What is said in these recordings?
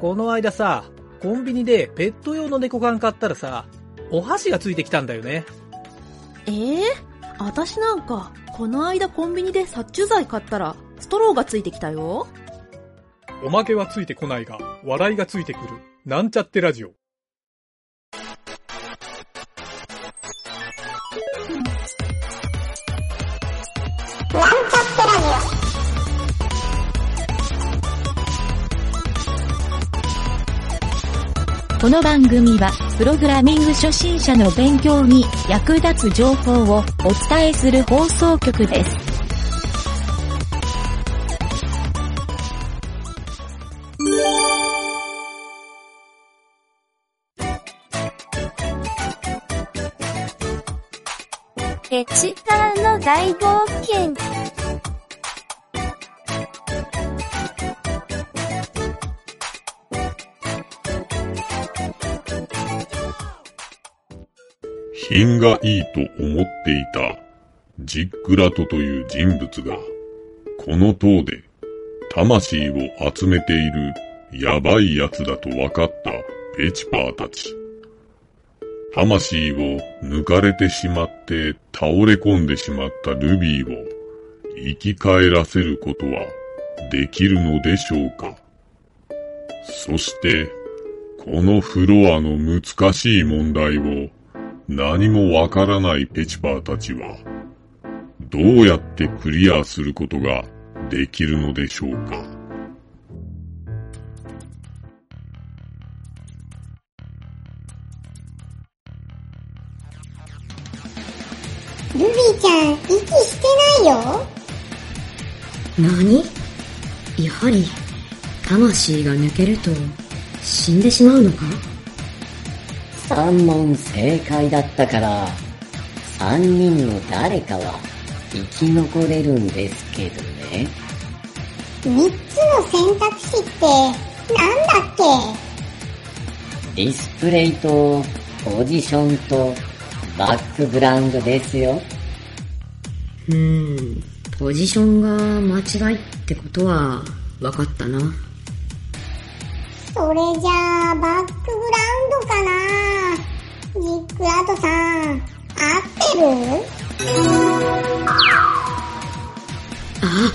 この間さ、コンビニでペット用の猫缶買ったらさ、お箸がついてきたんだよね。えー、私なんか、この間コンビニで殺虫剤買ったら、ストローがついてきたよ。おまけはついてこないが、笑いがついてくる。なんちゃってラジオ。この番組は、プログラミング初心者の勉強に役立つ情報をお伝えする放送局です。エチカーの大冒険。品がいいと思っていたジックラトという人物が、この塔で魂を集めているやばい奴だと分かったペチパーたち。魂を抜かれてしまって倒れ込んでしまったルビーを生き返らせることはできるのでしょうかそして、このフロアの難しい問題を何もわからないペチパーたちは、どうやってクリアすることができるのでしょうか？ルビーちゃん、息してないよ。何？やはり、魂が抜けると、死んでしまうのか？三問正解だったから、三人の誰かは生き残れるんですけどね。三つの選択肢って、なんだっディスプレイとポジションとバックグラウンドですよ。うーん、ポジションが間違いってことは、分かったな。けそれじゃあ、バックグラウンドかな？クラートさん、合ってる？あ、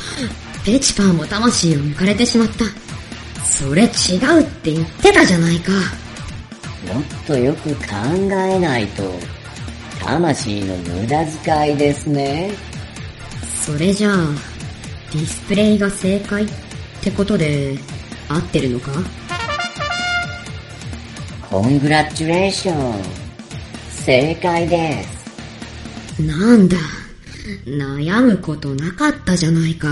ペチパーも魂を抜かれてしまった。それ違うって言ってたじゃないか。もっとよく考えないと、魂の無駄遣いですね。それじゃあ、ディスプレイが正解ってことで、合ってるのか？コングラチュレーション。正解です。なんだ、悩むことなかったじゃないか。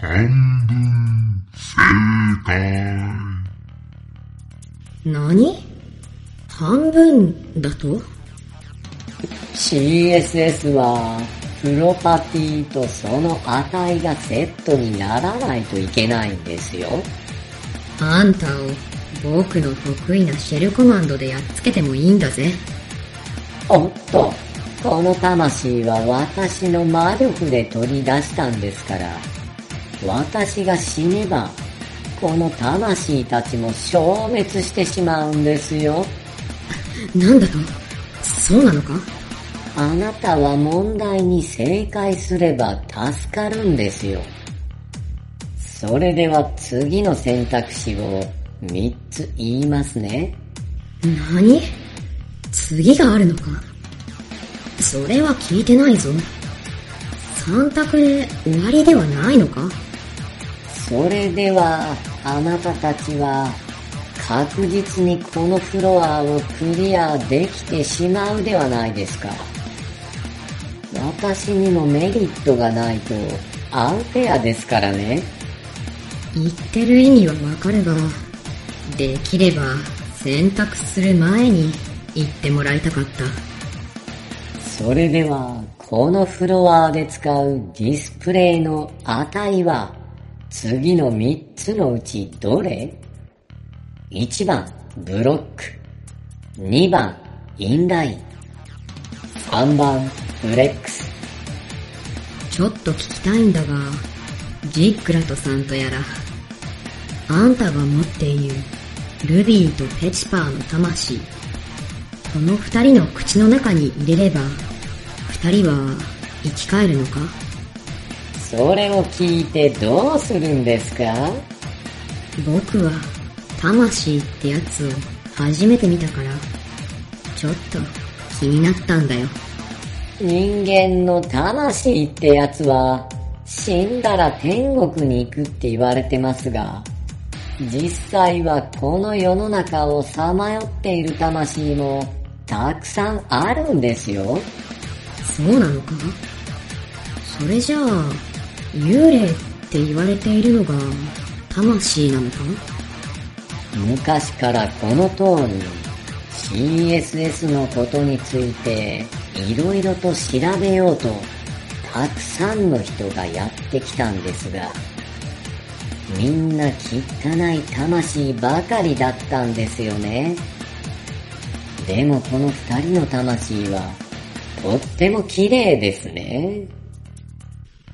半分正解。何？半分だと？CSS は、プロパティとその値がセットにならないといけないんですよ。あんたを僕の得意なシェルコマンドでやっつけてもいいんだぜ。おっと、この魂は私の魔力で取り出したんですから、私が死ねば、この魂たちも消滅してしまうんですよ。なんだと？そうなのか？あなたは問題に正解すれば助かるんですよ。それでは次の選択肢を3つ言いますね。何？次があるのか？それは聞いてないぞ。3択で終わりではないのか？それではあなたたちは確実にこのフロアをクリアできてしまうではないですか。私にもメリットがないとアンフェアですからね。言ってる意味はわかるが、できれば選択する前に言ってもらいたかった。それでは、このフロアで使うディスプレイの値は、次の3つのうちどれ ?1 番、ブロック。2番、インライン。3番、フレックス。ちょっと聞きたいんだが、ジックラトさんとやら、あんたが持っているルビーとペチパーの魂、この二人の口の中に入れれば、二人は生き返るのか？それを聞いてどうするんですか？僕は魂ってやつを初めて見たから、ちょっと気になったんだよ。人間の魂ってやつは死んだら天国に行くって言われてますが、実際はこの世の中をさまよっている魂もたくさんあるんですよ。そうなのかそれじゃあ、幽霊って言われているのが魂なのか？昔からこの通り CSS のことについて色々と調べようとたくさんの人がやってきたんですが、みんな汚い魂ばかりだったんですよね。でもこの二人の魂はとっても綺麗ですね。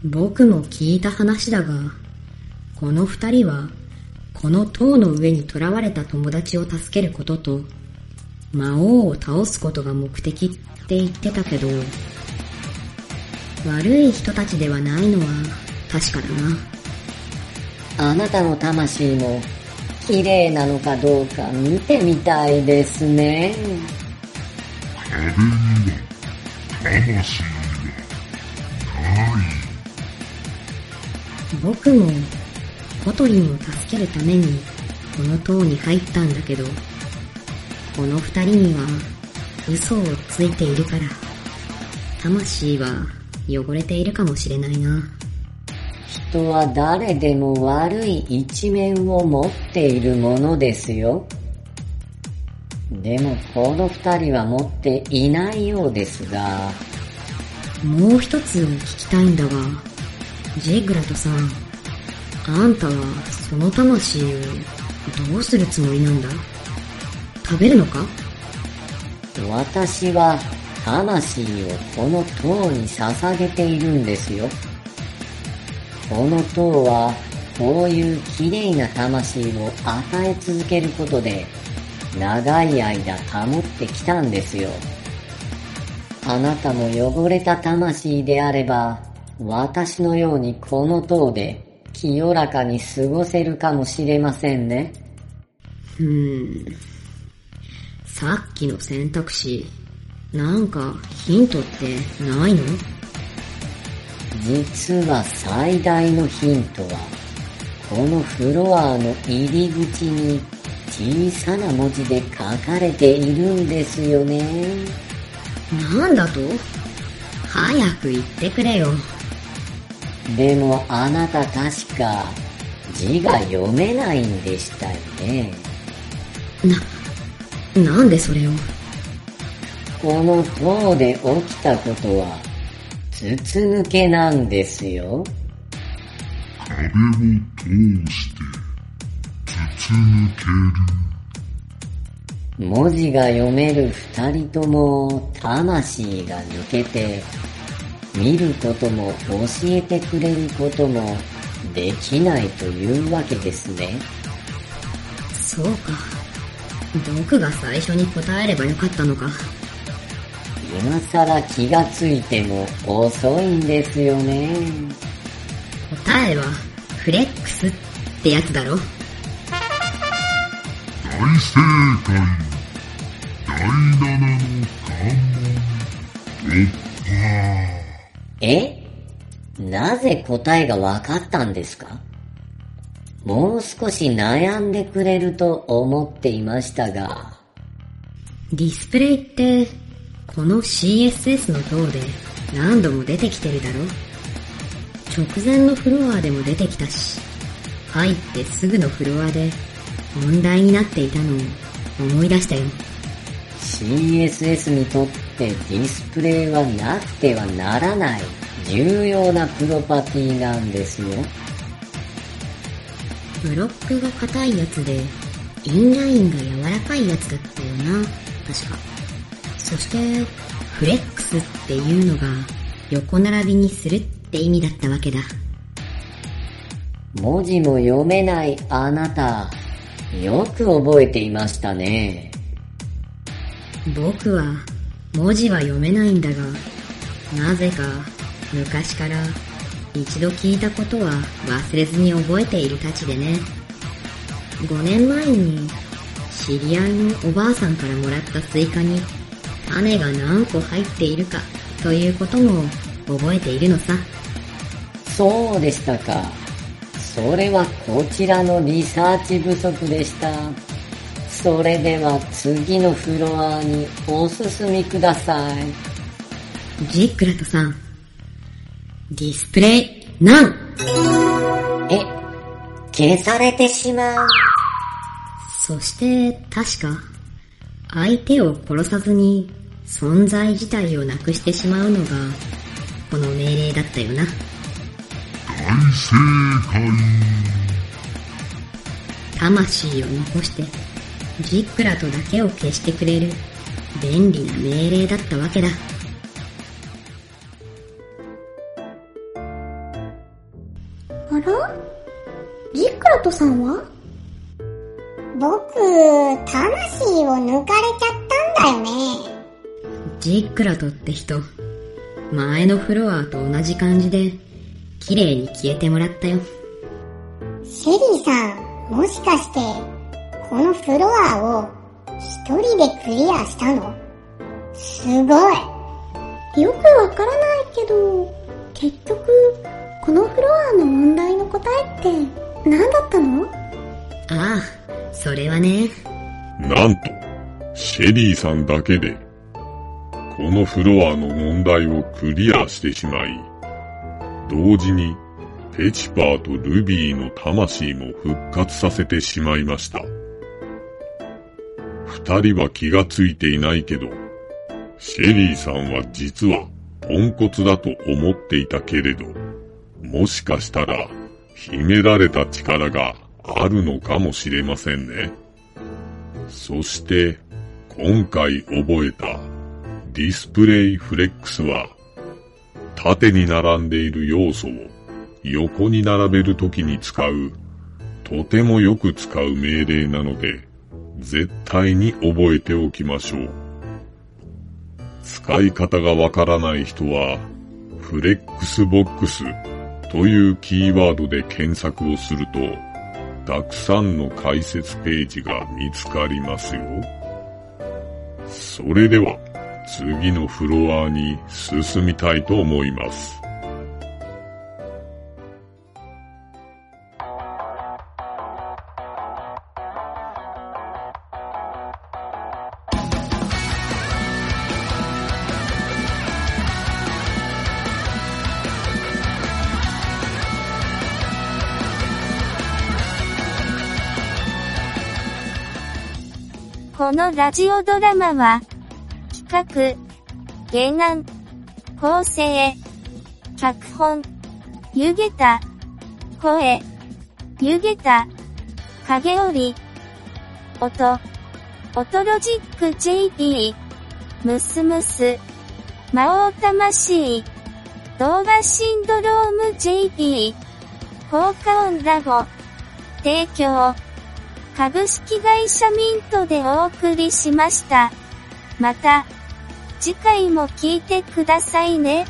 僕も聞いた話だが、この二人は、この塔の上に囚われた友達を助けることと、魔王を倒すことが目的って言ってたけど、悪い人たちではないのは確かだな。あなたの魂も綺麗なのかどうか見てみたいですね。壁には魂がない。僕もコトリンを助けるためにこの塔に入ったんだけど、この二人には嘘をついているから、魂は汚れているかもしれないな。人は誰でも悪い一面を持っているものですよ。でもこの二人は持っていないようですが。もう一つ聞きたいんだが、ジェグラトさん、あんたはその魂をどうするつもりなんだ？食べるのか？私は魂をこの塔に捧げているんですよ。この塔はこういう綺麗な魂を与え続けることで長い間保ってきたんですよ。あなたも汚れた魂であれば私のようにこの塔で清らかに過ごせるかもしれませんね。うーん。さっきの選択肢、なんかヒントってないの？実は最大のヒントは、このフロアの入り口に小さな文字で書かれているんですよね。なんだと？早く言ってくれよ。でもあなた確か字が読めないんでしたよね。な、なんでそれを？この塔で起きたことは筒抜けなんですよ。壁を通して筒抜ける。文字が読める二人とも魂が抜けて、見ることも教えてくれることもできないというわけですね。そうか。僕が最初に答えればよかったのか。今更気がついても遅いんですよね。答えは、フレックスってやつだろ。大正解。第七の関門。突破え？なぜ答えが分かったんですか？もう少し悩んでくれると思っていましたが。ディスプレイって、この CSS の塔で何度も出てきてるだろ直前のフロアでも出てきたし、入ってすぐのフロアで問題になっていたのを思い出したよ。CSS にとってディスプレイはなくてはならない重要なプロパティなんですよ。ブロックが硬いやつで、インラインが柔らかいやつだったよな、確か。そして、フレックスっていうのが横並びにするって意味だったわけだ。文字も読めないあなた、よく覚えていましたね。僕は文字は読めないんだが、なぜか昔から一度聞いたことは忘れずに覚えているたちでね。5年前に知り合いのおばあさんからもらったスイカに種が何個入っているかということも覚えているのさ。そうでしたか。それはこちらのリサーチ不足でした。それでは次のフロアにお進みください。ジックラトさん、ディスプレイ、なんえ、消されてしまう。そして、確か、相手を殺さずに存在自体をなくしてしまうのが、この命令だったよな。大正解。魂を残して、ジックラとだけを消してくれる、便利な命令だったわけだ。あら？ジックラトさんは？僕、魂を抜かれちゃったんだよね。ジックラトって人、前のフロアと同じ感じで、綺麗に消えてもらったよ。シェリーさん、もしかして、このフロアを一人でクリアしたの？すごい。よくわからないけど、結局、このフロアの問題の答えって何だったの？ああ、それはね、なんと、シェリーさんだけで、このフロアの問題をクリアしてしまい、同時に、ペチパーとルビーの魂も復活させてしまいました。二人は気がついていないけど、シェリーさんは実はポンコツだと思っていたけれど、もしかしたら秘められた力があるのかもしれませんね。そして、今回覚えた display flex は、縦に並んでいる要素を横に並べるときに使う、とてもよく使う命令なので、絶対に覚えておきましょう。使い方がわからない人は、フレックスボックスというキーワードで検索をすると、たくさんの解説ページが見つかりますよ。それでは、次のフロアに進みたいと思います。このラジオドラマは、企画、原案、構成、脚本、湯げた、声、湯げた、影織、音、音ロジック JP、ムスムス、魔王魂、動画シンドローム JP、効果音ラボ、提供、株式会社ミントでお送りしました。また、次回も聞いてくださいね。